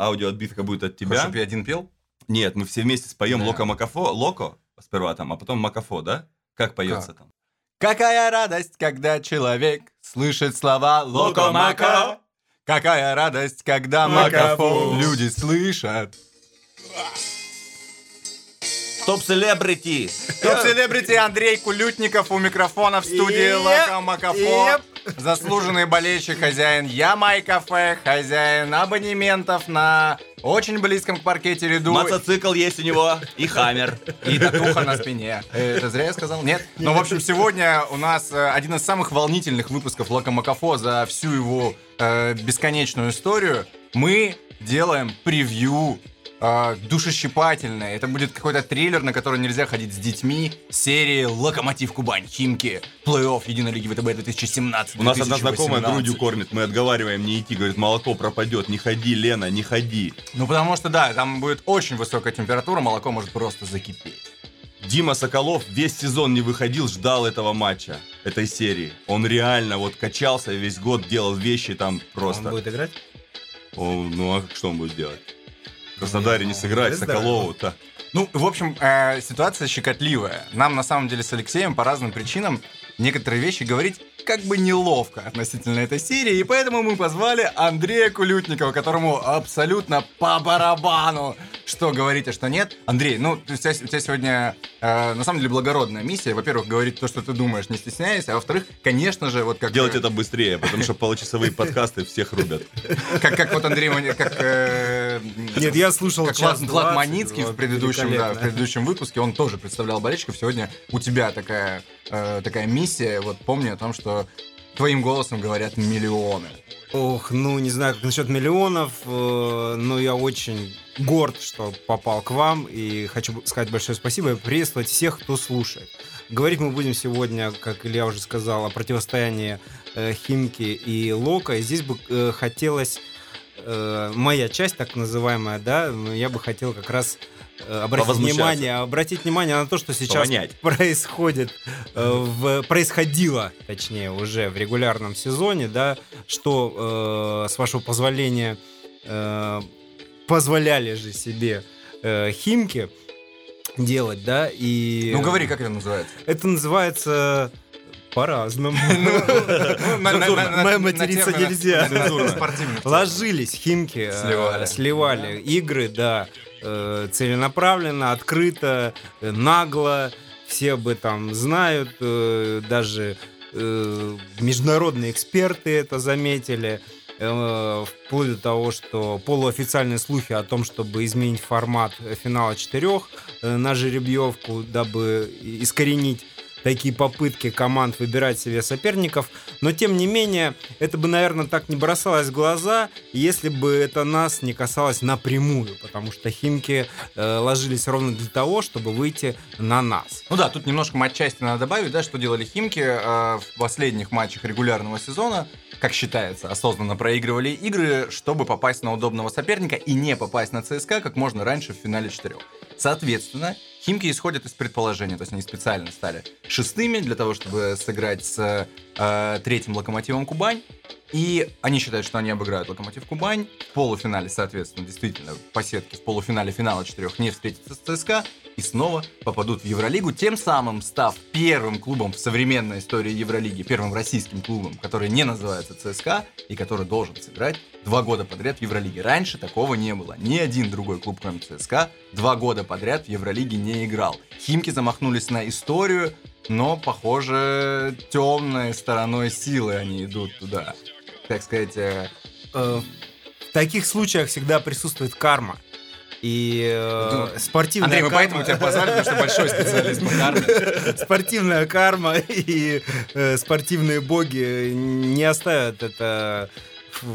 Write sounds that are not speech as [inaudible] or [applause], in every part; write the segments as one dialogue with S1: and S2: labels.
S1: аудиоотбивка будет от
S2: Хочешь,
S1: тебя.
S2: чтобы я один пел?
S1: Нет, мы все вместе споем
S2: Да.
S1: Локо Макафо, Локо сперва там, а потом Макафо, да? Как поется
S2: Как?
S1: там?
S2: Какая радость, когда человек слышит слова локомака. Какая радость, когда макафон люди слышат.
S1: Топ-селебрити!
S2: Топ-селебрити Андрей Кулютников у микрофона в студии Локо Макафо. Заслуженный болельщик, хозяин Ямай Кафе, хозяин абонементов на очень близком к паркете ряду.
S1: Мотоцикл есть у него и хаммер.
S2: И татуха на спине. Э, Это зря я сказал? Нет? Ну, в общем, сегодня у нас э, один из самых волнительных выпусков Лока Макафо за всю его э, бесконечную историю. Мы делаем превью э, душещипательное. Это будет какой-то триллер, на который нельзя ходить с детьми. Серии «Локомотив Кубань», «Химки», плей-офф Единой Лиги ВТБ 2017
S1: У нас одна знакомая
S2: 2018.
S1: грудью кормит, мы отговариваем не идти, говорит, молоко пропадет, не ходи, Лена, не ходи.
S2: Ну, потому что, да, там будет очень высокая температура, молоко может просто закипеть.
S1: Дима Соколов весь сезон не выходил, ждал этого матча, этой серии. Он реально вот качался весь год, делал вещи там просто.
S3: Он будет играть?
S1: О, ну а что он будет делать? Краснодаре не сыграть, Соколову-то.
S2: Ну, в общем, э, ситуация щекотливая. Нам, на самом деле, с Алексеем по разным причинам некоторые вещи говорить как бы неловко относительно этой серии, и поэтому мы позвали Андрея Кулютникова, которому абсолютно по барабану, что говорить, а что нет. Андрей, ну, у тебя, у тебя сегодня, э, на самом деле, благородная миссия. Во-первых, говорить то, что ты думаешь, не стесняясь, а во-вторых, конечно же, вот как...
S1: Делать это быстрее, потому что получасовые [laughs] подкасты всех рубят.
S2: Как, как вот Андрей, как... э,
S3: Нет, я слушал
S2: как
S3: час
S2: Влад, Влад
S3: 20,
S2: Маницкий в предыдущем, да, в предыдущем выпуске, он тоже представлял болельщиков. Сегодня у тебя такая, э, такая миссия. Вот помни о том, что твоим голосом говорят миллионы.
S3: Ох, ну не знаю, как насчет миллионов, э, но я очень горд, что попал к вам и хочу сказать большое спасибо и приветствовать всех, кто слушает. Говорить мы будем сегодня, как Илья уже сказал, о противостоянии э, Химки и Лока. И здесь бы э, хотелось э, моя часть, так называемая, да, я бы хотел как раз обратить
S1: Повозмущаться.
S3: внимание, обратить внимание на то, что сейчас
S1: Повонять.
S3: происходит э, в происходило, точнее, уже в регулярном сезоне, да, что э, с вашего позволения э, позволяли же себе э, химки делать, да, и
S2: Ну говори, как это называется?
S3: это называется по-разному. [laughs]
S2: Ну, [laughs]
S3: материться нельзя. Ложились химки, э,
S2: сливали
S3: игры, да, э, целенаправленно, открыто, э, нагло. Все об этом знают, э, даже э, международные эксперты это заметили. э, Вплоть до того, что полуофициальные слухи о том, чтобы изменить формат финала четырех э, на жеребьевку, дабы искоренить такие попытки команд выбирать себе соперников. Но, тем не менее, это бы, наверное, так не бросалось в глаза, если бы это нас не касалось напрямую, потому что химки э, ложились ровно для того, чтобы выйти на нас.
S2: Ну да, тут немножко матчасти надо добавить, да, что делали Химки э, в последних матчах регулярного сезона, как считается, осознанно проигрывали игры, чтобы попасть на удобного соперника и не попасть на ЦСКА как можно раньше в финале четырех. Соответственно, Химки исходят из предположения, то есть они специально стали шестыми для того, чтобы сыграть с э, третьим локомотивом Кубань. И они считают, что они обыграют Локомотив Кубань. В полуфинале, соответственно, действительно, по сетке в полуфинале финала четырех не встретятся с ЦСКА и снова попадут в Евролигу, тем самым став первым клубом в современной истории Евролиги, первым российским клубом, который не называется ЦСКА и который должен сыграть два года подряд в Евролиге. Раньше такого не было. Ни один другой клуб, кроме ЦСКА, два года подряд в Евролиге не играл. Химки замахнулись на историю, но, похоже, темной стороной силы они идут туда. Так сказать, э,
S3: Э, В таких случаях всегда присутствует карма. И э, спортивная
S2: Андрей, мы
S3: карма-
S2: поэтому тебя позвали, потому что большой специалист по карме. [laughs]
S3: спортивная карма и э, спортивные боги не оставят это фу,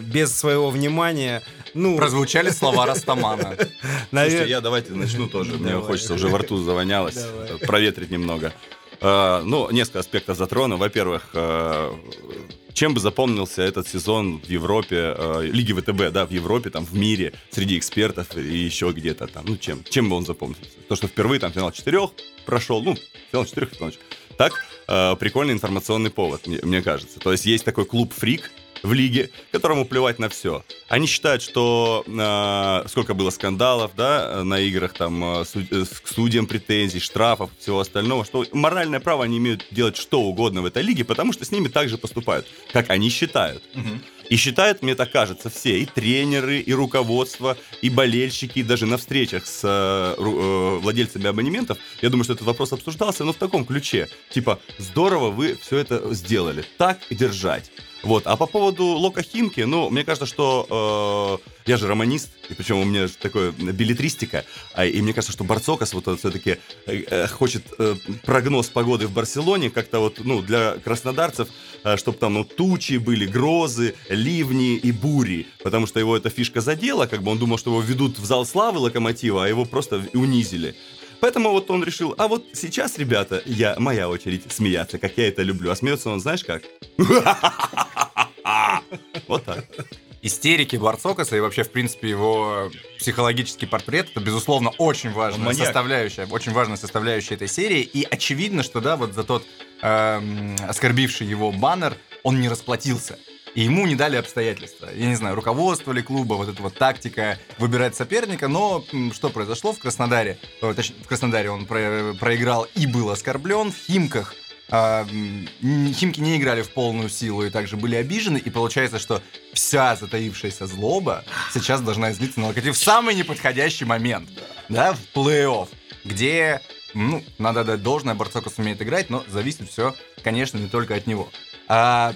S3: без своего внимания. Ну,
S2: Прозвучали слова Растамана. [laughs]
S1: Слушайте, я давайте начну тоже. Мне хочется, уже во рту завонялось. Проветрить немного. Э, Ну, несколько аспектов затрону. Во-первых, э, чем бы запомнился этот сезон в Европе, э, Лиги ВТБ, да, в Европе, там, в мире, среди экспертов и еще где-то там, ну, чем? Чем бы он запомнился? То, что впервые там финал четырех прошел, ну, финал четырех, финал четырех. Так, э, прикольный информационный повод, мне, мне кажется. То есть есть такой клуб «Фрик», в лиге, которому плевать на все. Они считают, что э, сколько было скандалов, да, на играх, там, э, суд, э, к судьям претензий, штрафов, всего остального, что моральное право они имеют делать что угодно в этой лиге, потому что с ними так же поступают, как они считают.
S2: Мгм.
S1: И считают, мне так кажется, все, и тренеры, и руководство, и болельщики, и даже на встречах с э, э, владельцами абонементов, я думаю, что этот вопрос обсуждался, но в таком ключе. Типа, здорово вы все это сделали, так держать. Вот. А по поводу Лока Химки, ну, мне кажется, что э, я же романист, и причем у меня такое билетристика, а, и мне кажется, что Барцокас вот все-таки хочет э, прогноз погоды в Барселоне как-то вот, ну, для краснодарцев, чтобы там ну, тучи были, грозы, ливни и бури, потому что его эта фишка задела, как бы он думал, что его ведут в зал славы локомотива, а его просто унизили. Поэтому вот он решил, а вот сейчас, ребята, я, моя очередь смеяться, как я это люблю. А смеется он, знаешь как? [laughs] Вот так.
S2: Истерики Барцокаса и вообще, в принципе, его психологический портрет, это, безусловно, очень важная составляющая, очень важная составляющая этой серии. И очевидно, что, да, вот за тот эм, оскорбивший его баннер он не расплатился. И ему не дали обстоятельства. Я не знаю, руководство ли клуба, вот эта вот тактика выбирать соперника. Но что произошло в Краснодаре? Э, точнее, в Краснодаре он про- проиграл и был оскорблен. В Химках а, Химки не играли в полную силу и также были обижены. И получается, что вся затаившаяся злоба сейчас должна излиться на локотив в самый неподходящий момент. Да, в плей-офф. Где, ну, надо дать должное, Барцокас умеет играть, но зависит все, конечно, не только от него. А,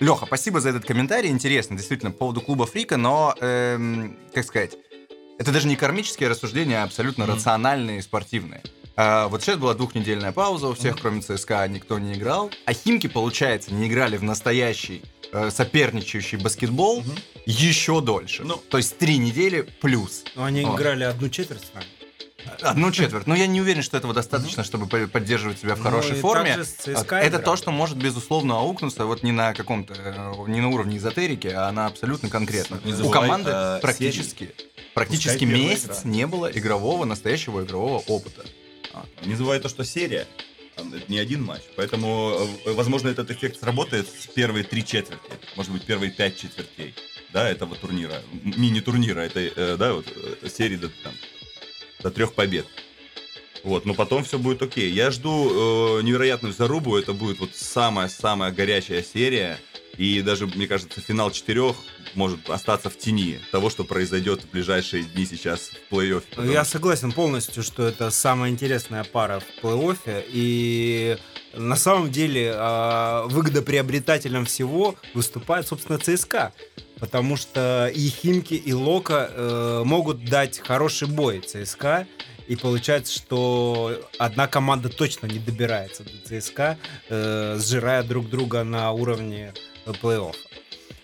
S2: Леха, спасибо за этот комментарий. Интересно, действительно, по поводу клуба Фрика, но, эм, как сказать, это даже не кармические рассуждения, а абсолютно
S1: Мгм.
S2: рациональные и спортивные. А, вот сейчас была двухнедельная пауза у всех, кроме ЦСКА, никто не играл. А Химки, получается, не играли в настоящий э, соперничающий баскетбол
S1: Мгм.
S2: еще дольше.
S1: Ну.
S2: То есть три недели плюс.
S3: Ну, они
S2: О.
S3: играли одну четверть с нами.
S2: Одну четверть. Но я не уверен, что этого достаточно, чтобы по- поддерживать себя в хорошей
S3: Ну,
S2: форме.
S3: ЦСКА
S2: Это то, что может, безусловно, аукнуться вот не на каком-то, э, не на уровне эзотерики, а на абсолютно конкретно.
S1: Не
S2: У команды
S1: о
S2: практически, практически месяц не было игрового, настоящего игрового опыта.
S1: Не забывай то, что серия, это не один матч. Поэтому, э, возможно, этот эффект сработает с первые три четверти. Может быть, первые пять четвертей. Да, этого турнира. Мини-турнира этой, э, да, вот, э, серии до, там, до трех побед. Вот, но потом все будет окей. Я жду э, невероятную зарубу. Это будет вот самая-самая горячая серия. И даже, мне кажется, финал четырех может остаться в тени того, что произойдет в ближайшие дни сейчас в плей-оффе. Потому
S3: Я согласен полностью, что это самая интересная пара в плей-оффе. И на самом деле а, выгодоприобретателем всего выступает, собственно, ЦСКА. Потому что и Химки, и Лока э, могут дать хороший бой ЦСКА. И получается, что одна команда точно не добирается до ЦСКА, э, сжирая друг друга на уровне э, плей-оффа.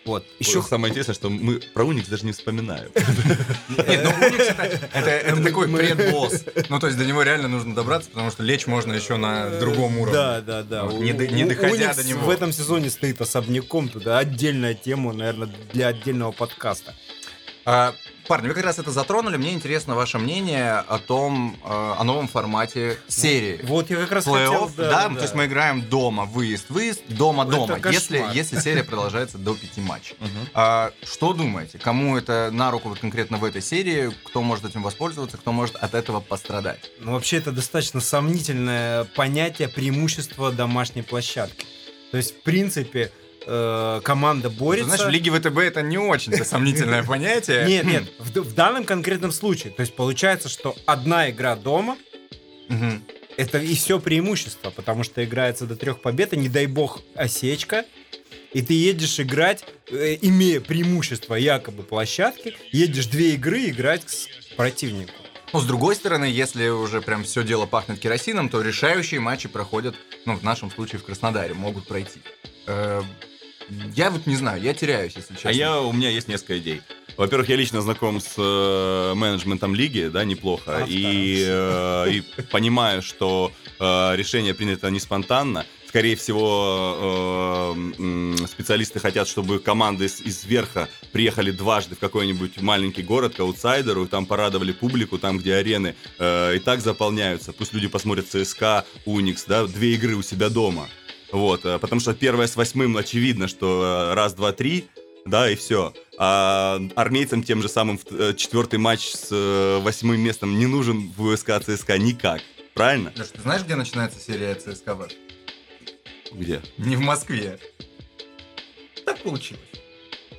S3: Вот.
S1: Еще самое интересное, что мы про Уникс даже не вспоминаем. [laughs]
S2: Нет, ну Уникс это, такой предбосс. [laughs] Ну, то есть до него реально нужно добраться, потому что лечь можно еще на другом уровне.
S3: Да, да, да.
S2: Не доходя
S3: Уникс
S2: до него.
S3: В этом сезоне стоит особняком, туда отдельная тема, наверное, для отдельного подкаста.
S2: Парни, вы как раз это затронули. Мне интересно ваше мнение о том, э, о новом формате серии.
S3: Вот я как раз хотел...
S2: Плей-офф, да, ну, то есть мы играем дома, выезд, выезд, дома,
S3: Это
S2: дома,
S3: кошмар.
S2: если, если серия продолжается до пяти матчей. А, что думаете, кому это на руку вот конкретно в этой серии, кто может этим воспользоваться, кто может от этого пострадать?
S3: Ну, вообще, это достаточно сомнительное понятие преимущества домашней площадки. То есть, в принципе, э, команда
S2: Ты
S3: борется...
S2: Знаешь, в Лиге ВТБ это не очень сомнительное понятие. [laughs]
S3: Нет, нет, в, данном конкретном случае. То есть, получается, что одна игра дома это и все преимущество, потому что играется до трех побед, и не дай бог осечка, и ты едешь играть, э, имея преимущество якобы площадки, едешь две игры играть с противнику.
S2: Но с другой стороны, если уже прям все дело пахнет керосином, то решающие матчи проходят, ну, в нашем случае в Краснодаре, могут пройти. Э, Я вот не знаю, я теряюсь, если честно.
S1: А я, у меня есть несколько идей. Во-первых, я лично знаком с э, менеджментом лиги, да, неплохо,
S3: А,
S1: и, э, и понимаю, что э, решение принято не спонтанно. Скорее всего, э, специалисты хотят, чтобы команды из, из верха приехали дважды в какой-нибудь маленький город к аутсайдеру, там порадовали публику, там, где арены э, и так заполняются. Пусть люди посмотрят ЦСКА, Уникс, да, две игры у себя дома. Вот, э, потому что первое с восьмым очевидно, что э, раз, два, три, да, и все. А армейцам тем же самым э, четвертый матч с восьмым местом не нужен в УСК ЦСКА никак. Правильно?
S2: Леш, ты знаешь, где начинается серия ЦСКА?
S1: Где?
S2: Не в Москве. Так получилось.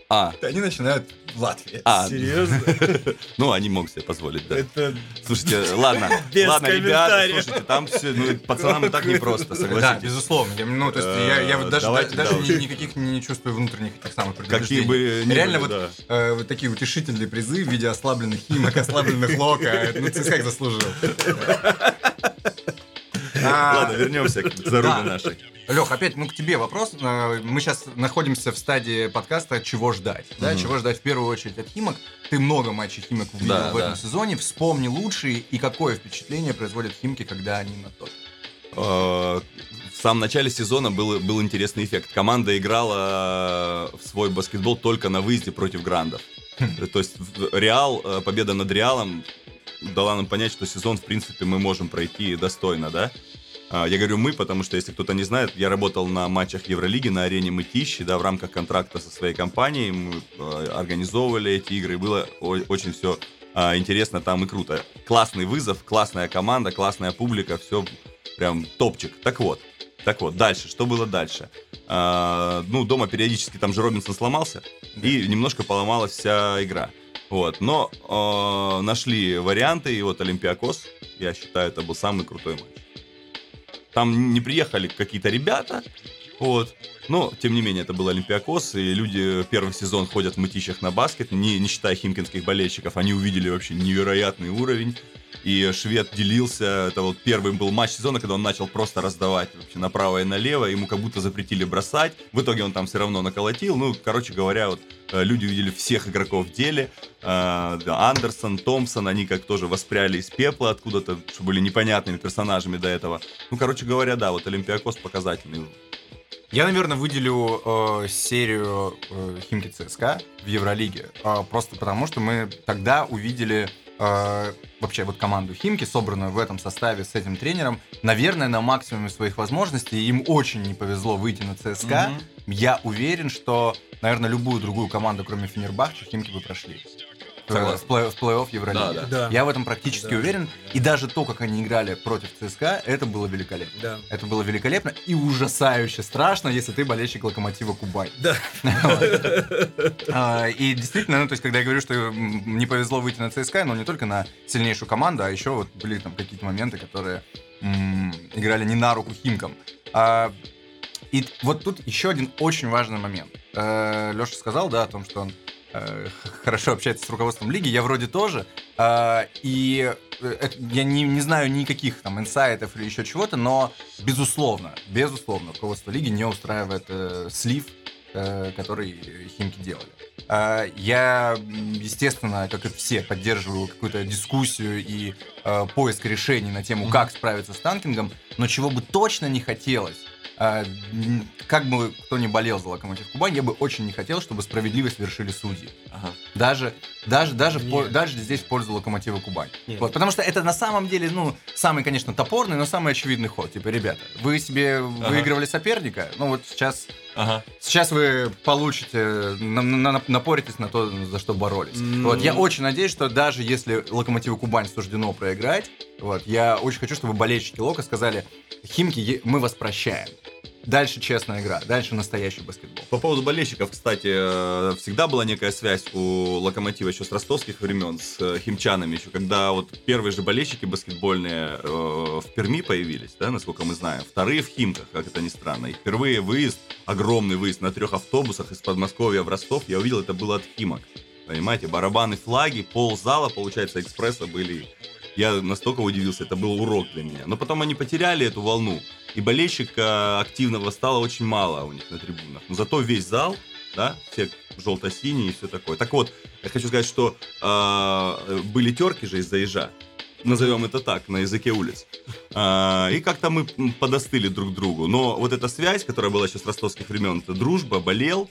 S1: А,
S2: Они начинают в Латвии.
S1: а,
S3: Серьезно? [laughs]
S1: ну они могут себе позволить, да.
S3: Это
S1: Слушайте, ладно, [laughs]
S3: Без
S1: ладно, ребята, слушайте, там все, ну, пацанам и так непросто,
S2: Да,
S1: согласитесь.
S2: безусловно. Я, ну, то есть я, я вот даже,
S1: давайте,
S2: даже
S1: да.
S2: ни- никаких не чувствую внутренних этих самых
S1: Какие
S2: предубеждений.
S1: бы ни
S2: Реально
S1: были,
S2: вот,
S1: да.
S2: э, вот такие утешительные призы в виде ослабленных химок, ослабленных лока. Ну, ЦСКА их заслужил. [laughs] А, [laughs]
S1: Ладно, вернемся к зарубе нашей.
S2: Лех, опять, ну, к тебе вопрос. Э, Мы сейчас находимся в стадии подкаста «Чего ждать?». Да,
S1: Мгм.
S2: чего ждать в первую очередь от Химок. Ты много матчей Химок увидел
S1: Да,
S2: в этом
S1: да.
S2: сезоне. Вспомни лучшие и какое впечатление производят Химки, когда они на топе.
S1: Э, В самом начале сезона был, был интересный эффект. Команда играла э, в свой баскетбол только на выезде против грандов.
S2: Хм.
S1: То есть Реал, победа над Реалом дала нам понять, что сезон, в принципе, мы можем пройти достойно, да? А, Я говорю мы, потому что, если кто-то не знает, я работал на матчах Евролиги на арене Мытищи, да, в рамках контракта со своей компанией. Мы э, организовывали эти игры, было очень все интересно там и круто. Классный вызов, классная команда, классная публика, все прям топчик. Так вот, так вот, дальше, что было дальше? А, ну, дома периодически там же Робинсон сломался, и немножко поломалась вся игра. Вот, но э, нашли варианты, и вот Олимпиакос, я считаю, это был самый крутой матч. Там не приехали какие-то ребята, вот, но, тем не менее, это был Олимпиакос, и люди первый сезон ходят в мытищах на баскет, не, не считая химкинских болельщиков, они увидели вообще невероятный уровень, и швед делился, это вот первый был матч сезона, когда он начал просто раздавать вообще направо и налево, ему как будто запретили бросать, в итоге он там все равно наколотил, ну, короче говоря, вот э, люди увидели всех игроков в деле, Э, Андерсон, Томпсон, они как тоже воспряли из пепла откуда-то, что были непонятными персонажами до этого. Ну, короче говоря, да, вот Олимпиакос показательный.
S2: Я, наверное, выделю э, серию э, Химки ЦСКА в Евролиге. э, просто потому, что мы тогда увидели э, вообще вот команду Химки, собранную в этом составе с этим тренером. Наверное, на максимуме своих возможностей. Им очень не повезло выйти на ЦСКА.
S1: Мгм.
S2: Я уверен, что, наверное, любую другую команду, кроме Фенербахча, Химки бы прошли. В,
S1: Согласен.
S2: в плей- в плей-офф Евролиги.
S1: Да, да.
S3: Да.
S2: Я в этом практически
S3: Да.
S2: уверен. И даже то, как они играли против ЦСКА, это было великолепно.
S3: Да.
S2: Это было великолепно и ужасающе страшно, если ты болельщик Локомотива Кубань.
S3: Да. [laughs]
S2: А, И действительно, ну, то есть, когда я говорю, что не повезло выйти на ЦСКА, но не только на сильнейшую команду, а еще вот были там какие-то моменты, которые играли не на руку Химкам. А, И вот тут еще один очень важный момент. Леша сказал, да, о том, что он э, хорошо общается с руководством лиги, я вроде тоже. А, И э, я не, не знаю никаких там инсайтов или еще чего-то, но безусловно, безусловно, руководство лиги не устраивает э, слив, э, который Химки делали. Я, естественно, как и все, поддерживаю какую-то дискуссию и э, поиск решений на тему, как справиться с танкингом, но чего бы точно не хотелось, как бы кто ни болел за Локомотив Кубань, я бы очень не хотел, чтобы справедливость вершили судьи. Даже, даже, даже, в пол-
S3: Нет.
S2: даже здесь в пользу Локомотива Кубань.
S3: Нет.
S2: Вот, потому что это на самом деле, ну, самый, конечно, топорный, но самый очевидный ход. Типа, ребята, вы себе выигрывали соперника, ну вот сейчас,
S1: Ага.
S2: сейчас вы получите, на- на- напоритесь на то, за что боролись.
S3: Ну.
S2: Вот, я очень надеюсь, что даже если Локомотиву Кубань суждено проиграть, вот, я очень хочу, чтобы болельщики Лока сказали, Химки, мы вас прощаем. Дальше честная игра, дальше настоящий баскетбол.
S1: По поводу болельщиков, кстати, э, всегда была некая связь у Локомотива еще с ростовских времен, с э, химчанами еще, когда вот первые же болельщики баскетбольные э, в Перми появились, да, насколько мы знаем, вторые в Химках, как это ни странно. И впервые выезд, огромный выезд на трех автобусах из Подмосковья в Ростов, я увидел, это было от Химок. Понимаете, барабаны, флаги, пол зала, получается, экспресса были. Я настолько удивился, это был урок для меня. Но потом они потеряли эту волну. И болельщика активного стало очень мало у них на трибунах. Но зато весь зал, да, все желто-синие и все такое. Так вот, я хочу сказать, что э, были терки же из-за ежа. Назовем это так, на языке улиц. А, и как-то мы подостыли друг другу. Но вот эта связь, которая была еще с ростовских времен, это дружба, болел,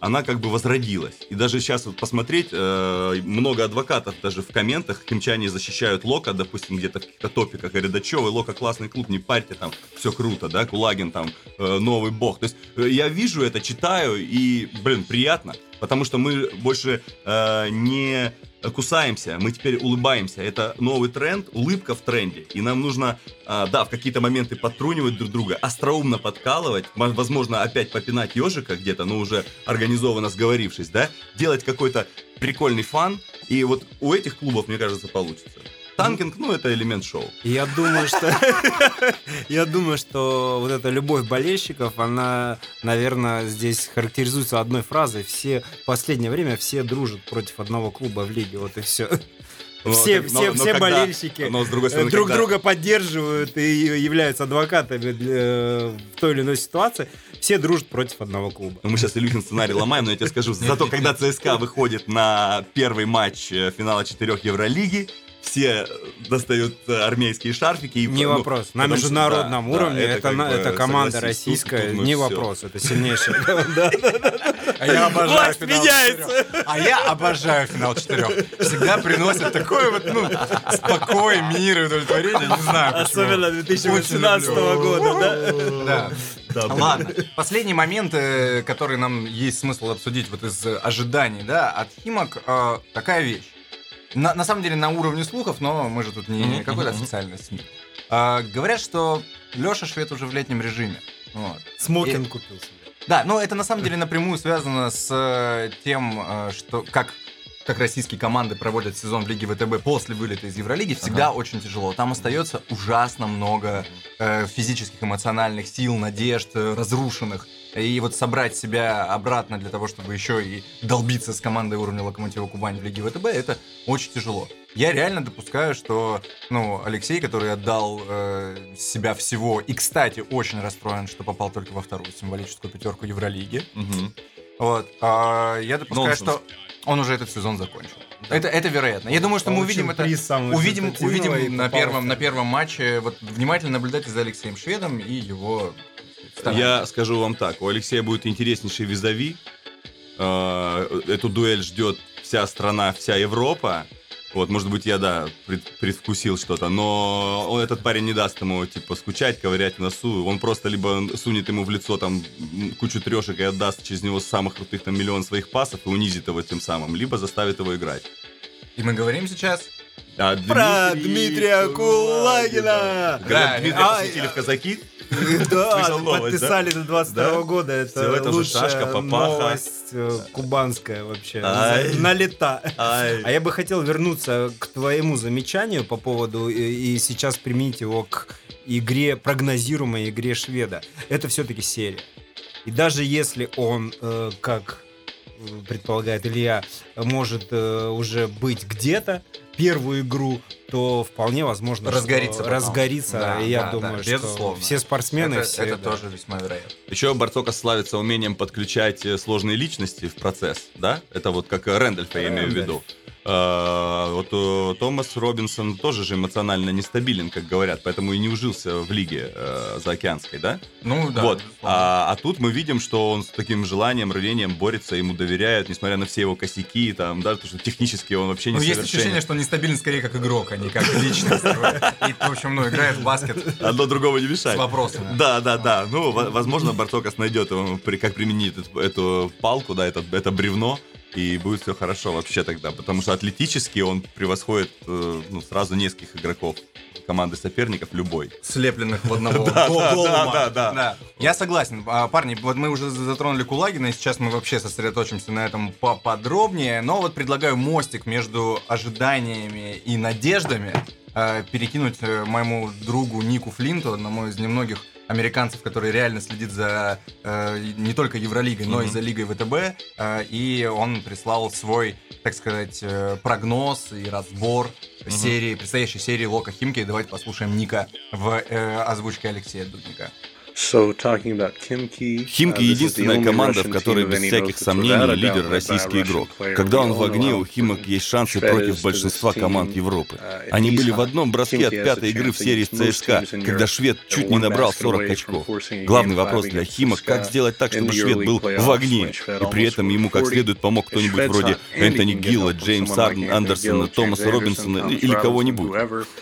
S1: она как бы возродилась. И даже сейчас вот посмотреть, э, много адвокатов даже в комментах, химчане защищают Лока, допустим, где-то в каких-то топиках, говорят, да чё вы, Лока классный клуб, не парьте, там, все круто, да, Кулагин там, э, новый бог. То есть э, я вижу это, читаю, и, блин, приятно, потому что мы больше э, не кусаемся, мы теперь улыбаемся. Это новый тренд, улыбка в тренде. И нам нужно, а, да, в какие-то моменты подтрунивать друг друга, остроумно подкалывать, возможно, опять попинать ежика где-то, но уже организованно сговорившись, да, делать какой-то прикольный фан. И вот у этих клубов, мне кажется, получится. Танкинг, ну, это элемент шоу.
S3: Я думаю, что [laughs] я думаю, что вот эта любовь болельщиков, она, наверное, здесь характеризуется одной фразой: все в последнее время все дружат против одного клуба в лиге, вот и все.
S1: Но
S3: Все,
S1: как-
S3: все,
S1: но- но
S3: все
S1: когда-
S3: болельщики
S1: Но, с другой
S3: э,
S1: стороны,
S3: друг
S1: когда-
S3: друга поддерживают и являются адвокатами для- э, в той или иной ситуации. Все дружат против одного клуба.
S1: Ну, мы сейчас Илюхин сценарий ломаем, но я тебе скажу, зато когда [laughs] ЦСКА выходит на первый матч э, финала четырех Евролиги, все э, достают э, армейские шарфики. И,
S3: Не
S1: ну,
S3: вопрос. На
S1: что,
S3: международном
S1: да, да,
S3: уровне это,
S1: как
S3: на-
S1: бы,
S3: это команда
S1: тут-
S3: российская,
S1: тут мы
S3: не
S1: всё.
S3: вопрос. Это сильнейшая. [laughs] Да, да, да.
S2: А я обожаю
S3: Власть
S2: финал
S3: меняется.
S2: А я обожаю финал четырех. Всегда приносит такой вот, ну, спокой, мир и удовлетворение. Не знаю почему.
S3: Особенно 2018 года, да?
S2: Да.
S1: Да.
S2: Ладно, последний момент, э, который нам есть смысл обсудить вот из ожиданий, да, от Химок, такая вещь. На, на самом деле на уровне слухов, но мы же тут не
S1: Мгм,
S2: какой-то официальный СМИ. А, говорят, что Леша Швед уже в летнем режиме. Вот.
S3: Смокинг купил себе.
S2: Да, но это на самом деле напрямую связано с э, тем, э, что как как российские команды проводят сезон в Лиге ВТБ после вылета из Евролиги, всегда очень тяжело. Там остается ужасно много э, физических, эмоциональных сил, надежд, э, разрушенных. И вот собрать себя обратно для того, чтобы еще и долбиться с командой уровня Локомотива Кубань в Лиге ВТБ, это очень тяжело. Я реально допускаю, что ну, Алексей, который отдал э, себя всего, и, кстати, очень расстроен, что попал только во вторую символическую пятерку Евролиги.
S1: Мгм.
S2: Вот. А, я допускаю,
S1: Нонсенс.
S2: что он уже этот сезон закончил. Это, это вероятно. Я думаю, что мы увидим это. Увидим, увидим на первом, на первом матче. Вот внимательно наблюдайте за Алексеем Шведом и его. Стараниями.
S1: Я скажу вам так, у Алексея будет интереснейший визави. Э, Эту дуэль ждет вся страна, вся Европа. Вот, может быть, я, да, пред- предвкусил что-то, но он, этот парень не даст ему, типа, скучать, ковырять в носу. Он просто либо сунет ему в лицо там кучу трешек и отдаст через него самых крутых там миллион своих пасов и унизит его тем самым, либо заставит его играть.
S2: И мы говорим сейчас.
S1: А
S3: Про Дмитрия Кулагина!
S1: Говорят,
S2: Да,
S1: Дмитрия
S3: а-
S1: посетили в казаки. [laughs]
S3: Да, подписали до 22
S1: Да?
S3: года. Это лучшая новость э, кубанская вообще. На лета. А я бы хотел вернуться к твоему замечанию по поводу, и, сейчас применить его к игре, прогнозируемой игре шведа. Это все-таки серия. И даже если он, э, как предполагает Илья, может э, уже быть где-то первую игру, то вполне возможно, что
S2: Разгорится потом.
S3: разгорится.
S2: Да,
S3: и я
S2: да,
S3: думаю,
S2: да,
S3: что
S2: безусловно.
S3: все спортсмены,
S2: это
S3: все,
S2: это
S3: да.
S2: тоже весьма вероятно.
S1: Еще Барцока славится умением подключать э, сложные личности в процесс, да? Это вот как Рэндольфа я имею в виду. А, Вот э, Томас Робинсон тоже же эмоционально нестабилен, как говорят, поэтому и не ужился в лиге э, заокеанской, да?
S2: Ну да.
S1: вот. А, а тут мы видим, что он с таким желанием, рвением борется, ему доверяют, несмотря на все его косяки, там, да, то, что технически он вообще не
S2: Ну, есть ощущение, что он нестабилен скорее как игрок, а не как личность. [laughs] И, в общем, ну, играет в баскет
S1: Одно другого не
S2: с
S1: мешает.
S2: вопросами.
S1: Да, да, да. Ну, во- возможно, Бартокас найдет, как применить эту, палку, да, это бревно, и будет все хорошо вообще тогда. Потому что атлетически он превосходит э, ну, сразу нескольких игроков команды соперников любой.
S2: слепленных в одного [laughs]
S1: Да, да, да, да.
S2: Я согласен. А, Парни, вот мы уже затронули Кулагина, и сейчас мы вообще сосредоточимся на этом поподробнее. Но вот предлагаю мостик между ожиданиями и надеждами э, перекинуть э, моему другу Нику Флинту, одному из немногих американцев, который реально следит за э, не только Евролигой, но и
S1: Мгм.
S2: за Лигой ВТБ. э, и он прислал свой, так сказать, э, прогноз и разбор
S1: Мгм.
S2: серии, предстоящей серии Лока Химки. Давайте послушаем Ника в э, озвучке Алексея Дудника.
S1: Химки единственная команда, в которой без всяких сомнений лидер российский игрок. Когда он в огне, у Химок есть шансы против большинства команд Европы. Они были в одном броске от пятой игры в серии с ЦСКА, когда швед чуть не набрал 40 очков. Главный вопрос для Химок, как сделать так, чтобы швед был в огне, и при этом ему как следует помог кто-нибудь вроде Энтони Гилла, Джеймса Андерсона, Томаса Робинсона или кого-нибудь.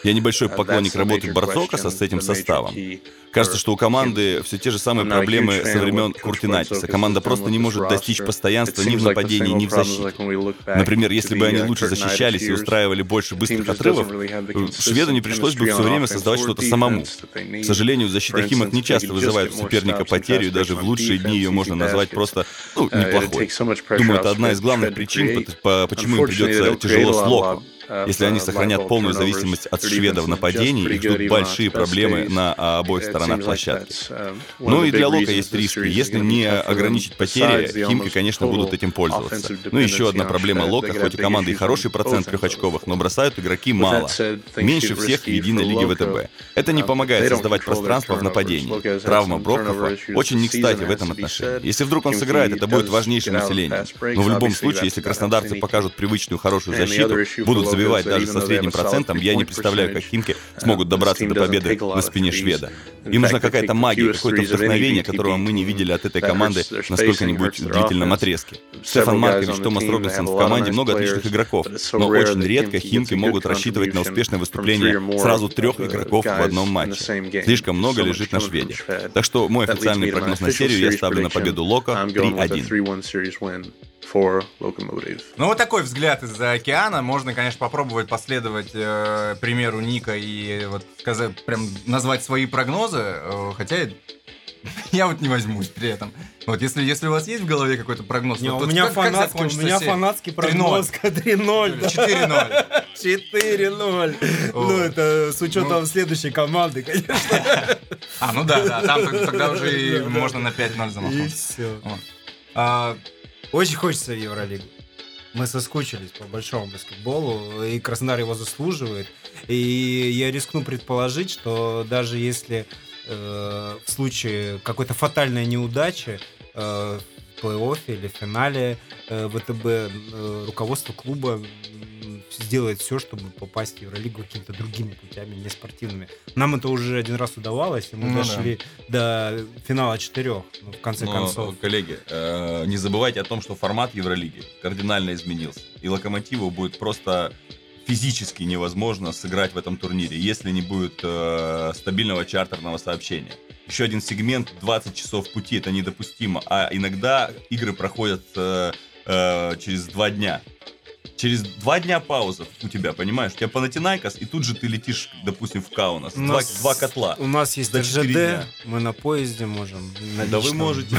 S1: Я небольшой поклонник работы Барцокаса с этим составом. Кажется, что у команды все те же самые проблемы со времен Куртинатиса. Команда просто не может достичь постоянства ни в нападении, ни в защите. Например, если бы они лучше защищались и устраивали больше быстрых отрывов, шведу не пришлось бы все время создавать что-то самому. К сожалению, защита Химок не часто вызывает у соперника потерю, и даже в лучшие дни ее можно назвать просто, ну, неплохой. Думаю, это одна из главных причин, почему им придется тяжело с Локом. Если они сохранят полную зависимость от шведа в нападении, их ждут большие проблемы на обоих сторонах площадки. Ну и для Лока есть риски. Если не ограничить потери, Химки, конечно, будут этим пользоваться. Ну еще одна проблема Лока, хоть у команды и хороший процент трехочковых, но бросают игроки мало. Меньше всех в единой лиге ВТБ. Это не помогает создавать пространство в нападении. Травма Брокхофа очень не кстати в этом отношении. Если вдруг он сыграет, это будет важнейшим усилением. Но в любом случае, если краснодарцы покажут привычную хорошую защиту, будут забивать даже со средним процентом, я не представляю, как Химки смогут добраться до победы на спине шведа. Им нужна какая-то магия, какое-то вдохновение, которого мы не видели от этой команды на сколько-нибудь длительном отрезке. Стефан Маркович, Томас Робинсон в команде много отличных игроков, но очень редко Химки могут рассчитывать на успешное выступление сразу трех игроков в одном матче. Слишком много лежит на шведе. Так что мой официальный прогноз на серию я ставлю на победу Лока 3-1.
S2: Ну, вот такой взгляд из-за океана. Можно, конечно, попробовать последовать э, примеру Ника и вот сказать, прям назвать свои прогнозы, э, хотя я вот не возьмусь при этом. Вот если, если у вас есть в голове какой-то прогноз,
S3: не,
S2: вот,
S3: у, меня как, фанатский, как у меня фанатский прогноз 3-0.
S2: 4-0.
S3: 4-0. Ну, это с учетом ну, следующей команды, конечно. [laughs]
S2: А, ну да, да, там [laughs] тогда уже можно на 5-0 замахнуть.
S3: И все. Очень хочется в Евролигу. Мы соскучились по большому баскетболу, и Краснодар его заслуживает. И я рискну предположить, что даже если э, в случае какой-то фатальной неудачи э, в плей-оффе или в финале э, ВТБ э, руководство клуба сделает все, чтобы попасть в Евролигу какими-то другими путями, не спортивными. Нам это уже один раз удавалось, и мы ну, дошли да. до финала четырех, ну, в конце
S1: Но,
S3: концов.
S1: Коллеги, э, не забывайте о том, что формат Евролиги кардинально изменился, и Локомотиву будет просто физически невозможно сыграть в этом турнире, если не будет э, стабильного чартерного сообщения. Еще один сегмент 20 часов пути это недопустимо, а иногда игры проходят э, э, через два дня через два дня пауза у тебя, понимаешь? У тебя Панатинайкос, и тут же ты летишь, допустим, в Каунас. Два, нас, два котла.
S3: У нас есть ЖД, мы на поезде можем.
S1: На да вы [laughs] можете.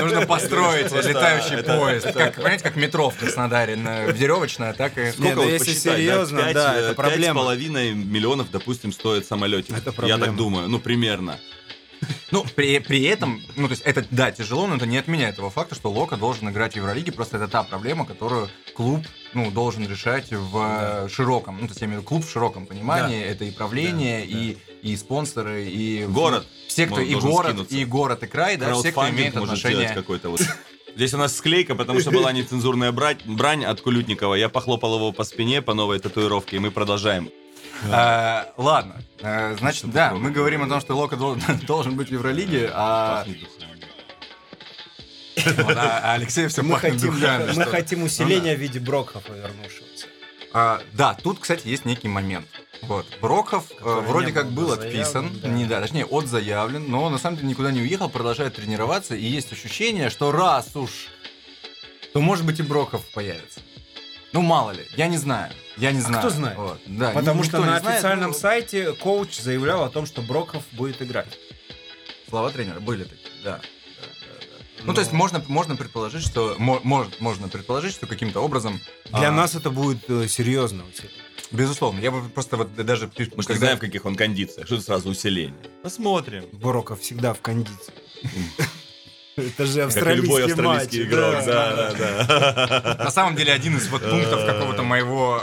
S2: Нужно построить летающий поезд. Как, понимаете, как метро в Краснодаре, веревочная, так и...
S3: Сколько вот если серьезно, да, это проблема. Пять
S1: с половиной миллионов, допустим, стоит самолетик. Я так думаю, ну, примерно.
S2: Ну, при, при этом, ну, то есть это, да, тяжело, но это не отменяет того факта, что Лока должен играть в Евролиге, просто это та проблема, которую клуб, ну, должен решать в да. широком, ну, то есть я имею в виду клуб в широком понимании, да. это и правление, да, и, да. и спонсоры, и...
S1: Город.
S2: Все, кто, и город, скинуться. и город, и край, да, все, кто имеет отношение...
S1: какой-то вот. Здесь у нас склейка, потому что была нецензурная брань, брань от Кулютникова. Я похлопал его по спине по новой татуировке, и мы продолжаем.
S2: А, ладно, а, значит, да, мы говорим о том, что Лока [laughs] должен быть в Евролиге, а... а Алексей все
S3: мы хотим, мы хотим усиления ну в виде Брокхофа вернувшегося.
S2: А, да, тут, кстати, есть некий момент. Вот. Брокхов э, вроде как был отписан, да. не, да, точнее, отзаявлен, но на самом деле никуда не уехал, продолжает тренироваться, и есть ощущение, что раз уж, то может быть и Брокхов появится. Ну, мало ли, я не знаю. Я не знаю.
S3: А кто знает?
S2: Вот. Да,
S3: Потому что на официальном знает, сайте коуч заявлял о том, что Броков будет играть.
S2: Слова тренера были такие, да. Ну, то есть можно, можно предположить, что может, можно предположить, что каким-то образом.
S3: Для а... нас это будет э, серьезно.
S2: Безусловно. Я бы просто вот даже...
S1: Мы когда... не знаем, в каких он кондициях. Что это сразу усиление? Посмотрим.
S3: Броков всегда в кондиции. [laughs] Это же австралийский, любой австралийский матч. игрок,
S1: да, да, да.
S2: На самом деле один из вот пунктов какого-то моего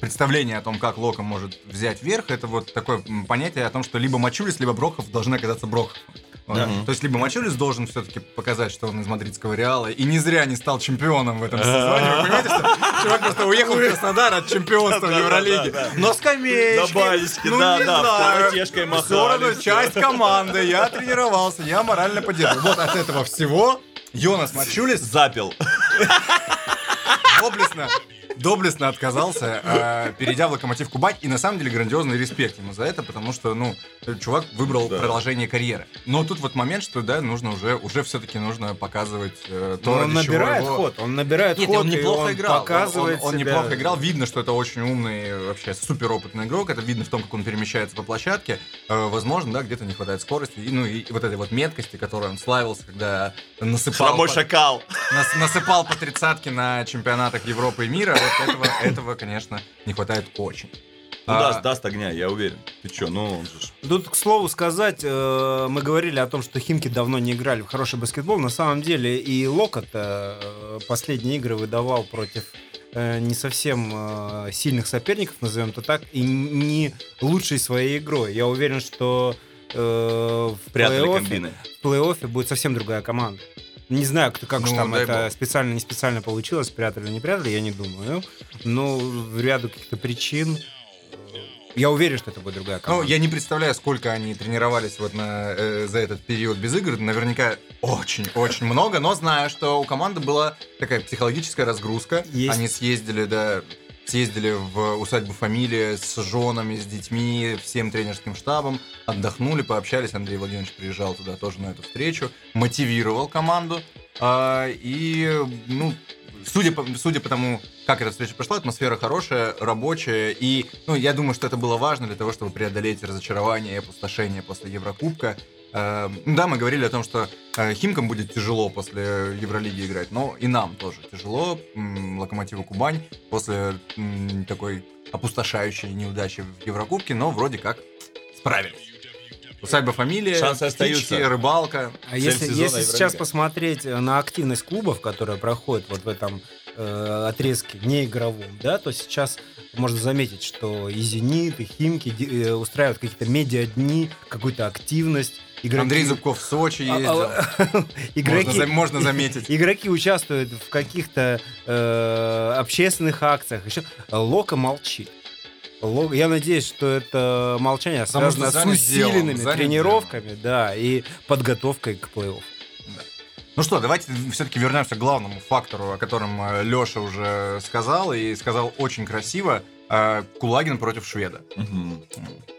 S2: представление о том, как Лока может взять верх, это вот такое понятие о том, что либо Мачулис, либо Брохов должны оказаться Броховым. Вот.
S1: Да.
S2: То есть либо Мачулис должен все-таки показать, что он из мадридского Реала, и не зря не стал чемпионом в этом сезоне. Вы понимаете, что чувак просто уехал в Краснодар от чемпионства в Евролиге. Но скамеечки,
S1: На базиске,
S2: ну
S1: да,
S2: не
S1: да,
S2: знаю.
S1: махали,
S2: равно часть команды, я тренировался, я морально поддерживаю. Вот от этого всего Йонас Мачулис
S1: Запил. [laughs]
S2: доблестно, доблестно отказался, э, перейдя в Локомотив Кубань. И на самом деле грандиозный респект ему за это, потому что, ну, чувак выбрал
S1: Да.
S2: продолжение карьеры. Но тут вот момент, что, да, нужно уже, уже все-таки нужно показывать э, то,
S3: Но он
S2: ради
S3: набирает
S2: его-
S3: ход, он набирает
S2: Нет,
S3: ход,
S2: он
S3: и
S2: неплохо
S3: он
S2: играл. Он-
S3: показывает
S2: он, он
S3: себя.
S2: неплохо играл. Видно, что это очень умный, вообще суперопытный игрок. Это видно в том, как он перемещается по площадке. Э, возможно, да, где-то не хватает скорости. И, ну и вот этой вот меткости, которой он славился, когда насыпал...
S1: Хромой
S2: по-
S1: шакал.
S2: нас- насыпал по тридцатке на чемпионатах Европы и мира. Вот этого, этого, конечно, не хватает очень.
S1: Ну,
S2: А,
S1: даст, даст огня, я уверен. Ты чё, ну, он же
S3: Тут, к слову сказать, э, мы говорили о том, что Химки давно не играли в хороший баскетбол. На самом деле и Локот э, последние игры выдавал против э, не совсем э, сильных соперников, назовем это так, и не лучшей своей игрой. Я уверен, что э, в плей-оффе, в плей-оффе будет совсем другая команда. Не знаю, как, как
S2: Ну,
S3: же там это
S2: бог.
S3: специально, не специально получилось, спрятали, не прятали, я не думаю. Но в ряду каких-то причин я уверен, что это будет другая
S2: Ну,
S3: команда.
S2: я не представляю, сколько они тренировались вот на, э, за этот период без игр. Наверняка очень-очень много, но знаю, что у команды была такая психологическая разгрузка.
S3: Есть.
S2: Они съездили, да, съездили в усадьбу фамилии с женами, с детьми, всем тренерским штабом, отдохнули, пообщались. Андрей Владимирович приезжал туда тоже на эту встречу, мотивировал команду. А, и, ну, судя по, судя по тому, как эта встреча прошла, атмосфера хорошая, рабочая. И, ну, я думаю, что это было важно для того, чтобы преодолеть разочарование и опустошение после Еврокубка. Э, да, мы говорили о том, что э, Химкам будет тяжело после Евролиги играть, но и нам тоже тяжело. М, Локомотиву Кубань после м, такой опустошающей неудачи в Еврокубке, но вроде как справились. Усадьба фамилия,
S1: Шансы
S2: птички,
S1: остаются.
S2: рыбалка.
S3: А если, если сейчас посмотреть э, на активность клубов, которая проходит вот в этом э, отрезке неигровом, да, то сейчас можно заметить, что и «Зенит», и «Химки» э, устраивают какие-то медиа-дни, какую-то активность. Игроки,
S2: Андрей Зубков в Сочи
S3: А,
S2: ездил.
S3: а, [laughs] игроки,
S2: Можно, можно заметить. [laughs]
S3: игроки участвуют в каких-то э, общественных акциях. Еще Лока молчит. Я надеюсь, что это молчание
S2: Потому
S3: связано с усиленными тренировками, да, и подготовкой к плей-офф.
S2: Ну что, давайте все-таки вернемся к главному фактору, о котором Леша уже сказал, и сказал очень красиво. Э, Кулагин против шведа.
S1: Мгм.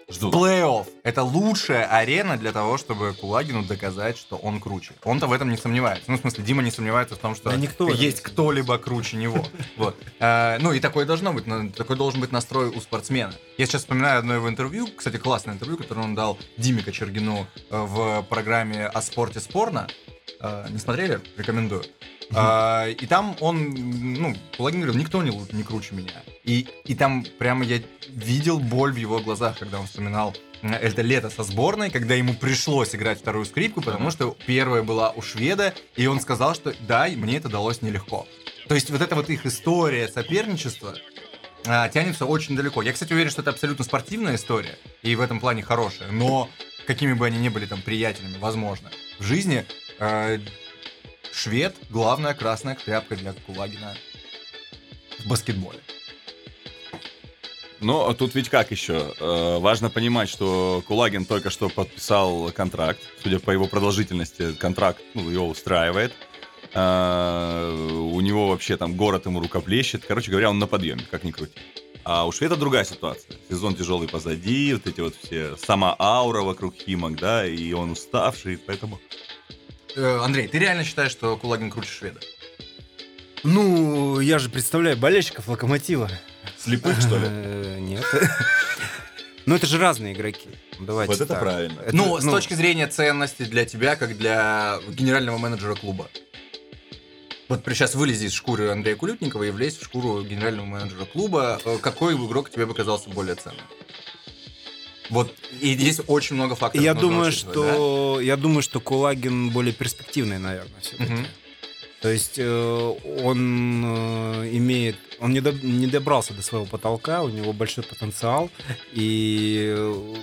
S1: Жду.
S2: Плей-офф — это лучшая арена для того, чтобы Кулагину доказать, что он круче. Он-то в этом не сомневается. Ну, в смысле, Дима не сомневается в том, что
S3: Да никто
S2: есть кто-либо круче него. [laughs] Вот. Э, Ну, и такое должно быть. Такой должен быть настрой у спортсмена. Я сейчас вспоминаю одно его интервью, кстати, классное интервью, которое он дал Диме Кочергину э, в программе «О спорте спорно». Э, Не смотрели? Рекомендую. А, и там он, ну, Кулагин говорил, никто не, не круче меня. И, и там прямо я видел боль в его глазах, когда он вспоминал это лето со сборной, когда ему пришлось играть вторую скрипку, потому что первая была у шведа, и он сказал, что да, мне это далось нелегко. То есть вот эта вот их история соперничества а, тянется очень далеко. Я, кстати, уверен, что это абсолютно спортивная история, и в этом плане хорошая, но какими бы они ни были там приятелями, возможно, в жизни швед — главная красная тряпка для Кулагина в баскетболе.
S1: Но тут ведь как еще? Э, важно понимать, что Кулагин только что подписал контракт. Судя по его продолжительности, контракт ну, его устраивает. Э, у него вообще там город ему рукоплещет. Короче говоря, он на подъеме, как ни крути. А у Шведа другая ситуация. Сезон тяжелый позади, вот эти вот все, сама аура вокруг Химок, да, и он уставший, поэтому...
S2: Э, Андрей, ты реально считаешь, что Кулагин круче шведа?
S3: Ну, я же представляю болельщиков Локомотива.
S1: Слепых, что ли?
S3: Э, Нет. [laughs] Ну, это же разные игроки. Давайте
S1: Вот это
S3: так.
S1: правильно.
S3: Это,
S2: ну, с точки зрения ценности для тебя, как для генерального менеджера клуба. Вот сейчас вылези из шкуры Андрея Кулютникова и влезь в шкуру генерального менеджера клуба. Э, Какой игрок тебе показался более ценным? Вот, и здесь очень много факторов.
S3: Я думаю, что я думаю, что Кулагин более перспективный, наверное, все-таки.
S2: Мгм.
S3: То есть э, он э, имеет, он не, до- не добрался до своего потолка, у него большой потенциал, и э,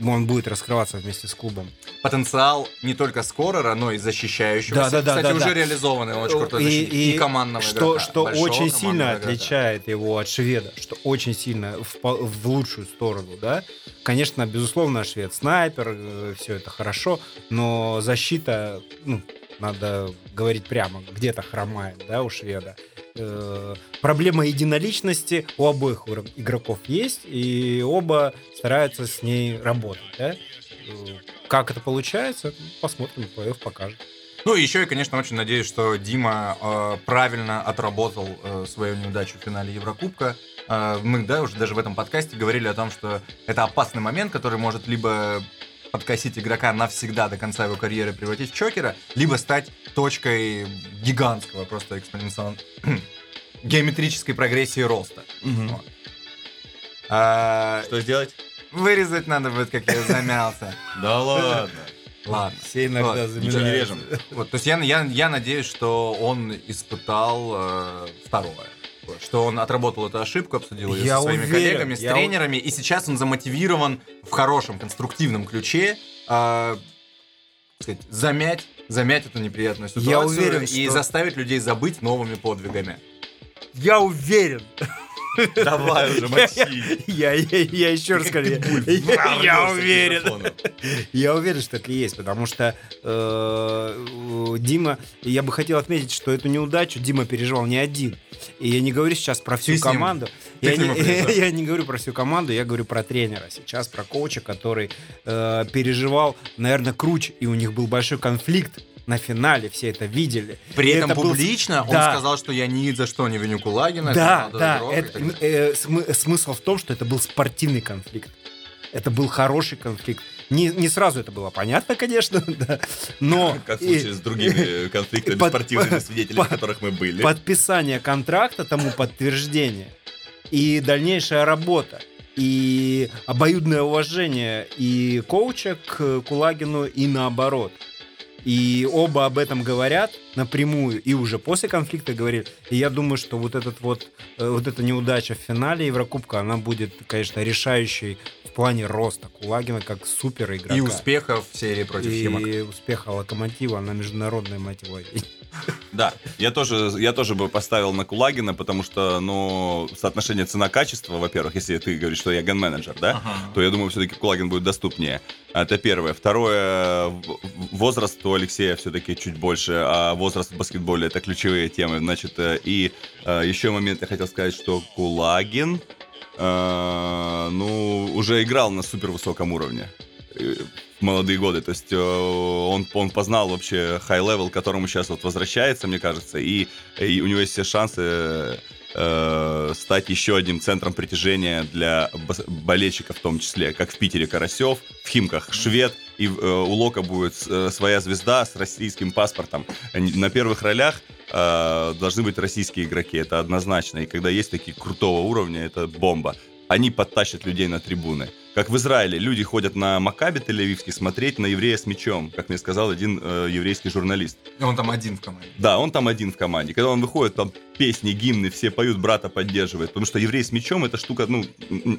S3: он будет раскрываться вместе с клубом.
S2: Потенциал не только скорера, но и защищающего.
S3: Да, да, да,
S2: Кстати,
S3: да,
S2: уже
S3: да.
S2: реализованный, он очень крутой
S3: И-
S2: защитник.
S3: и
S2: И, командного
S3: что,
S2: игрока.
S3: что очень сильно
S2: игрока.
S3: отличает его от шведа, что очень сильно в, в лучшую сторону, да. Конечно, безусловно, швед снайпер, все это хорошо, но защита, ну, надо говорить прямо, где-то хромает, да, у шведа. Э, Проблема единоличности у обоих игроков есть, и оба стараются с ней работать, да. Э, Как это получается, посмотрим, плей-офф покажет.
S2: Ну, еще я, конечно, очень надеюсь, что Дима э, правильно отработал э, свою неудачу в финале Еврокубка. Э, мы, да, уже даже в этом подкасте говорили о том, что это опасный момент, который может либо подкосить игрока навсегда до конца его карьеры, превратить в чокера, либо стать точкой гигантского, просто экспоненциально [clears throat] геометрической прогрессии роста. Вот. А,
S1: Что сделать?
S2: вырезать надо будет, как я замялся. [laughs]
S1: Да ладно.
S2: Ладно.
S3: Все иногда
S2: Вот,
S1: Ничего не режем.
S2: Вот, то есть я, я, я надеюсь, что он испытал э, второе. Что он отработал эту ошибку, обсудил ее
S3: Я
S2: со своими
S3: уверен,
S2: коллегами, с
S3: я у-
S2: тренерами, и сейчас он замотивирован в хорошем, конструктивном ключе э, сказать, замять, замять эту неприятную
S3: Я
S2: ситуацию
S3: уверен,
S2: и
S3: что-
S2: заставить людей забыть новыми подвигами.
S3: Я уверен. [laughs]
S1: Давай уже, мочи.
S3: Я, я, я еще раз скажу, я, я уверен. Я уверен, что и есть, потому что э, Дима, я бы хотел отметить, что эту неудачу Дима переживал не один. И я не говорю сейчас про всю
S2: Ты
S3: команду. не, [laughs] я не говорю про всю команду, я говорю про тренера. Сейчас про коуча, который э, переживал, наверное, круче, и у них был большой конфликт на финале, все это видели.
S2: При
S3: И
S2: этом
S3: это был-
S2: публично он
S3: Да.
S2: сказал, что я ни за что не виню Кулагина.
S3: Да, да. это, э, смы- смысл в том, что это был спортивный конфликт. Это был хороший конфликт. Не, не сразу это было понятно, конечно, [laughs] да, но
S1: Как в случае с другими [laughs] конфликтами
S3: под-
S1: спортивными, свидетелями
S3: под-
S1: которых мы были.
S3: подписание контракта тому подтверждение и дальнейшая работа и обоюдное уважение и коуча к Кулагину и наоборот. И оба об этом говорят напрямую, и уже после конфликта говорили. И я думаю, что вот этот вот, э, вот эта неудача в финале Еврокубка, она будет, конечно, решающей в плане роста Кулагина как супер игрока.
S2: И успехов в серии против Химок.
S3: И успеха Локомотива на международной мотиве.
S1: Да, я тоже, я тоже бы поставил на Кулагина, потому что, ну, соотношение цена-качество, во-первых, если ты говоришь, что я ген-менеджер, да,
S2: Ага.
S1: то я думаю, все-таки Кулагин будет доступнее. Это первое. Второе, возраст у Алексея все-таки чуть больше, а возраст в баскетболе это ключевые темы. Значит, э, и э, еще момент я хотел сказать, что Кулагин, э, ну, уже играл на супер высоком уровне молодые годы. То есть э, он, он познал вообще high level, к которому сейчас вот возвращается, мне кажется, и, и у него есть все шансы э, стать еще одним центром притяжения для болельщиков в том числе, как в Питере Карасев, в Химках Швед, и э, у Лока будет э, своя звезда с российским паспортом. На первых ролях э, должны быть российские игроки, это однозначно. И когда есть такие крутого уровня, это бомба. Они подтащат людей на трибуны. Как в Израиле, люди ходят на Макаби Тель-Авивский смотреть на еврея с мечом, как мне сказал один э, еврейский журналист.
S2: И Он там один в команде.
S1: Да, он там один в команде. Когда он выходит, там песни, гимны, все поют, брата поддерживает. Потому что еврей с мечом это штука, ну,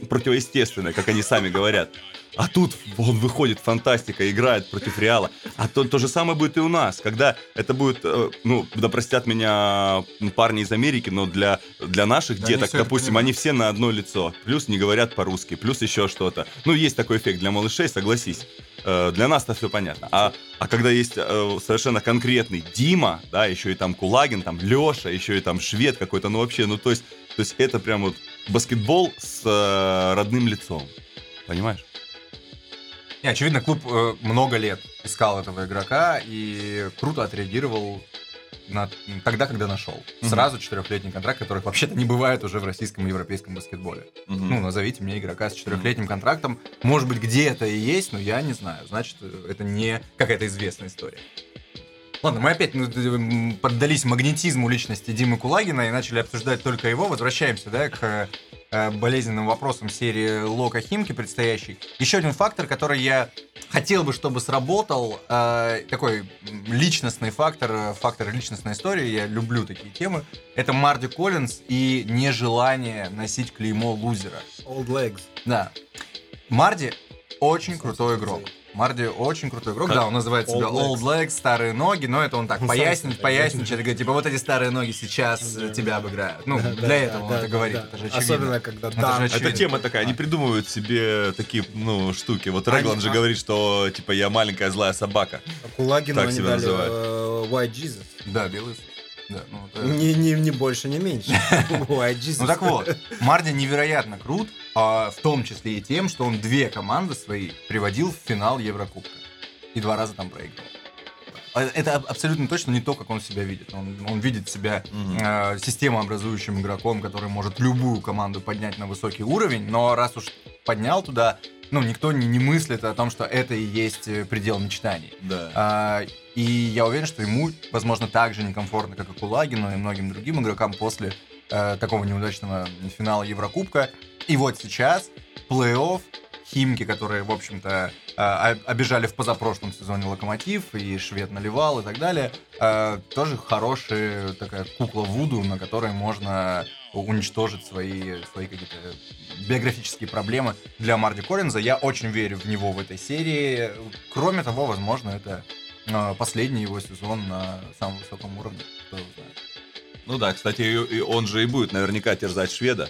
S1: противоестественная, как они сами говорят. А тут он выходит, фантастика, играет против Реала. А то, то же самое будет и у нас. Когда это будет, э, ну, да простят меня парни из Америки, но для, для наших
S2: Да,
S1: деток, допустим, они все на одно лицо. Плюс не говорят по-русски, плюс еще что-то. Ну, есть такой эффект для малышей, согласись. Э, Для нас-то все понятно. А, а когда есть э, совершенно конкретный Дима, да, еще и там Кулагин, там Леша, еще и там швед какой-то, ну вообще, ну то есть, то есть это прям вот баскетбол с э, родным лицом. Понимаешь?
S2: И, очевидно, клуб много лет искал этого игрока и круто отреагировал на, тогда, когда нашел.
S1: Мгм.
S2: Сразу четырехлетний контракт, которых вообще-то не бывает уже в российском и европейском баскетболе. Ну, назовите мне игрока с четырехлетним контрактом. Может быть, где это и есть, но я не знаю. Значит, это не какая-то известная история. Ладно, мы опять ну, поддались магнетизму личности Димы Кулагина и начали обсуждать только его. Возвращаемся, да, к э, болезненным вопросам серии Лока Химки предстоящей. Еще один фактор, который я хотел бы, чтобы сработал э, такой личностный фактор, э, фактор личностной истории. Я люблю такие темы. Это Марди Коллинз и нежелание носить клеймо лузера.
S3: Old legs.
S2: Да. Марди очень крутой игрок. Марди очень крутой игрок,
S1: Как?
S2: да, он называет себя
S3: Old
S2: Old Legs, старые ноги, но это он так [laughs]
S3: сам
S2: пояснить, говорит, типа вот эти старые ноги сейчас э, тебя обыграют. Ну,
S3: Да,
S2: для
S3: да,
S2: этого он
S3: да,
S2: это
S3: да,
S2: говорит,
S3: да.
S2: это же.
S3: Особенно, когда
S2: Это же
S3: Дан-
S2: очевидно.
S1: Это тема такая, они придумывают себе такие, ну, штуки. Вот Реглан же
S2: а-
S1: говорит, что, типа, я маленькая злая собака.
S3: А Кулагину
S1: Так
S3: они
S1: себя
S3: дали
S1: называют.
S3: э, White Jesus.
S2: Да, белый. Да, ну, это-
S3: Не, не, не больше, не меньше. [laughs] Jesus.
S2: Ну так вот, Марди невероятно крут, а, в том числе и тем, что он две команды свои приводил в финал Еврокубка. И два раза там проиграл. А Это аб- абсолютно точно не то, как он себя видит. Он, он видит себя
S1: Мгм.
S2: э, системообразующим игроком, который может любую команду поднять на высокий уровень, но раз уж поднял туда, ну, никто не, не мыслит о том, что это и есть э, предел мечтаний.
S1: Да.
S2: А, и я уверен, что ему, возможно, так же некомфортно, как и Кулагину и многим другим игрокам после э, такого неудачного финала Еврокубка. И вот сейчас плей-офф, Химки, которые, в общем-то, э, обижали в позапрошлом сезоне Локомотив, и Швед наливал и так далее, э, тоже хорошая такая кукла Вуду, на которой можно уничтожить свои, свои какие-то биографические проблемы для Марди Коллинза. Я очень верю в него в этой серии. Кроме того, возможно, это последний его сезон на самом высоком уровне. Кто его знает.
S1: Ну да, кстати, и- и он же и будет наверняка терзать шведа,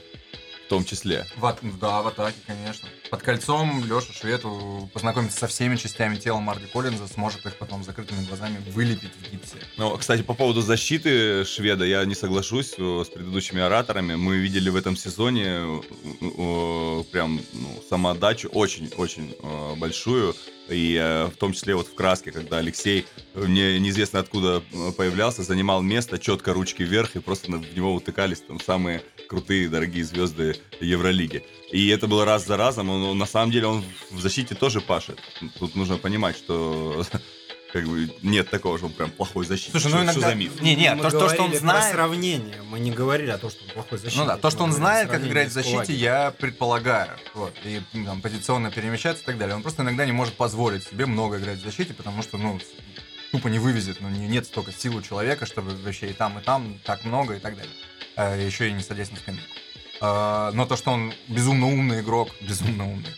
S1: в том числе.
S2: В да, в атаке, конечно. Под кольцом Леша Швед у- познакомится со всеми частями тела Марди Коллинза, сможет их потом закрытыми глазами вылепить в гипсе.
S1: Ну, кстати, по поводу защиты шведа я не соглашусь э, с предыдущими ораторами. Мы видели в этом сезоне э, э, прям ну, самоотдачу очень-очень э, большую. И э, в том числе вот в краске, когда Алексей э, не, неизвестно откуда э, появлялся, занимал место, четко ручки вверх, и просто в него утыкались там самые крутые, дорогие звезды Евролиги. И это было раз за разом. Он, он, на самом деле он в защите тоже пашет. Тут нужно понимать, что [laughs] как бы нет такого, что он прям плохой защитник.
S2: Слушай, ну
S1: Что- что
S2: иногда-
S1: за миф?
S2: Не, не,
S3: Мы
S2: то, то, что он
S3: говорили про
S2: знает...
S3: сравнение. Мы не говорили о том, что он плохой защитник.
S2: Ну да, то, что он знает, как играть в защите, я предполагаю. Вот. И ну, там, позиционно перемещаться и так далее. Он просто иногда не может позволить себе много играть в защите, потому что, ну, тупо не вывезет. Ну, не, нет столько сил у человека, чтобы вообще и там, и там так много и так далее. А, еще и не садясь на скамейку. А, но то, что он безумно умный игрок, [laughs] безумно умный,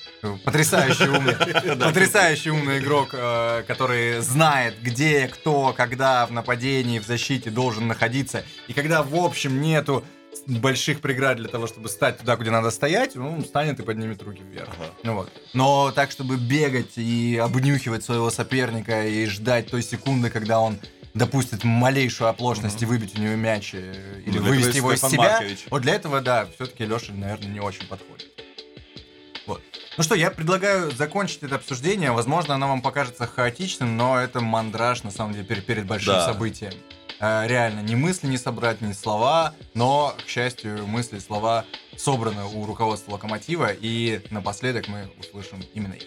S2: потрясающий умный, [laughs] потрясающий умный игрок, э, который знает, где, кто, когда в нападении, в защите должен находиться, и когда, в общем, нету больших преград для того, чтобы стать туда, где надо стоять, ну, он встанет и поднимет руки вверх. Ну вот. Но так, чтобы бегать и обнюхивать своего соперника и ждать той секунды, когда он допустит малейшую оплошность и выбить у него мяч э, или
S1: Ну,
S2: вывести его из себя,
S1: Маркович.
S2: вот для этого, да, все-таки Леша, наверное, не очень подходит. Ну что, я предлагаю закончить это обсуждение. Возможно, оно вам покажется хаотичным, но это мандраж, на самом деле, перед, перед большим
S1: Да.
S2: событием. Э, реально, ни мысли не собрать, ни слова, но, к счастью, мысли и слова собраны у руководства Локомотива, и напоследок мы услышим именно их.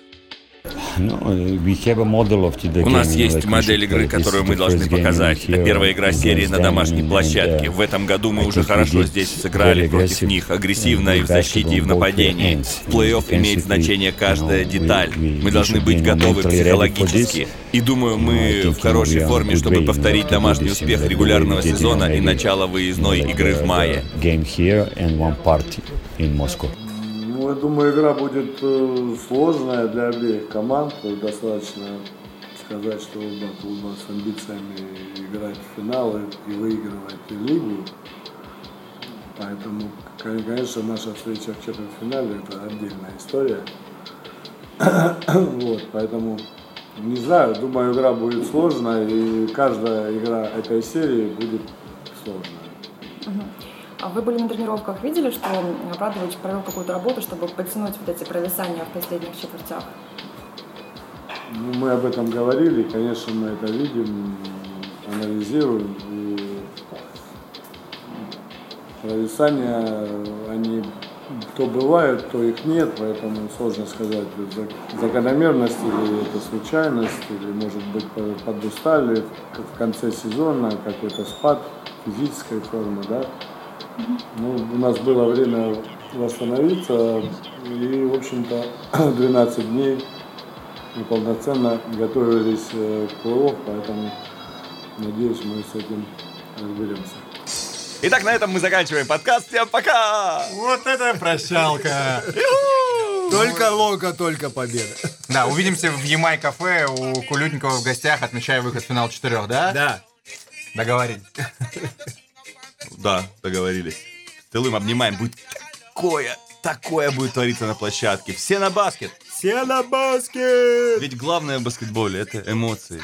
S4: У
S5: У нас есть модель игры, которую мы должны показать. Это первая игра серии на домашней площадке. В этом году мы уже хорошо здесь сыграли против них, агрессивно и в защите, и в нападении. В плей-офф имеет значение каждая деталь. Мы должны быть готовы психологически. И думаю, мы в хорошей форме, чтобы повторить домашний успех регулярного сезона и начало выездной игры в мае.
S6: Я думаю, игра будет э, сложная для обеих команд. Достаточно сказать, что оба клуба с амбициями играть в финалы и выигрывать лигу. Поэтому, кон- конечно, наша встреча в четвертьфинале – это отдельная история. [coughs] вот, поэтому, не знаю, думаю, игра будет сложная, и каждая игра этой серии будет сложная.
S7: А Вы были на тренировках, видели, что Абрадович провел какую-то работу, чтобы подтянуть вот эти провисания в последних четвертях?
S6: Ну, мы об этом говорили, конечно, мы это видим, анализируем. И провисания, они то бывают, то их нет, поэтому сложно сказать, зак- закономерность или это случайность, или, может быть, по- подустали в конце сезона, какой-то спад физической формы, да. Ну, у нас было время восстановиться, и, в общем-то, [clears throat] 12 дней мы полноценно готовились э, к плей поэтому надеюсь, мы с этим разберемся.
S1: Итак, на этом мы заканчиваем подкаст. Всем пока!
S2: Вот это прощалка!
S3: Только лока, только победа.
S2: Да, увидимся в Ямай-кафе у Кулютникова в гостях, отмечая выход в финал четырех, да?
S3: Да.
S2: Договорились.
S1: Да, договорились. Целуем, обнимаем. Будет такое, такое будет твориться на площадке. Все на баскет.
S3: Все на баскет!
S1: Ведь главное в баскетболе — это эмоции.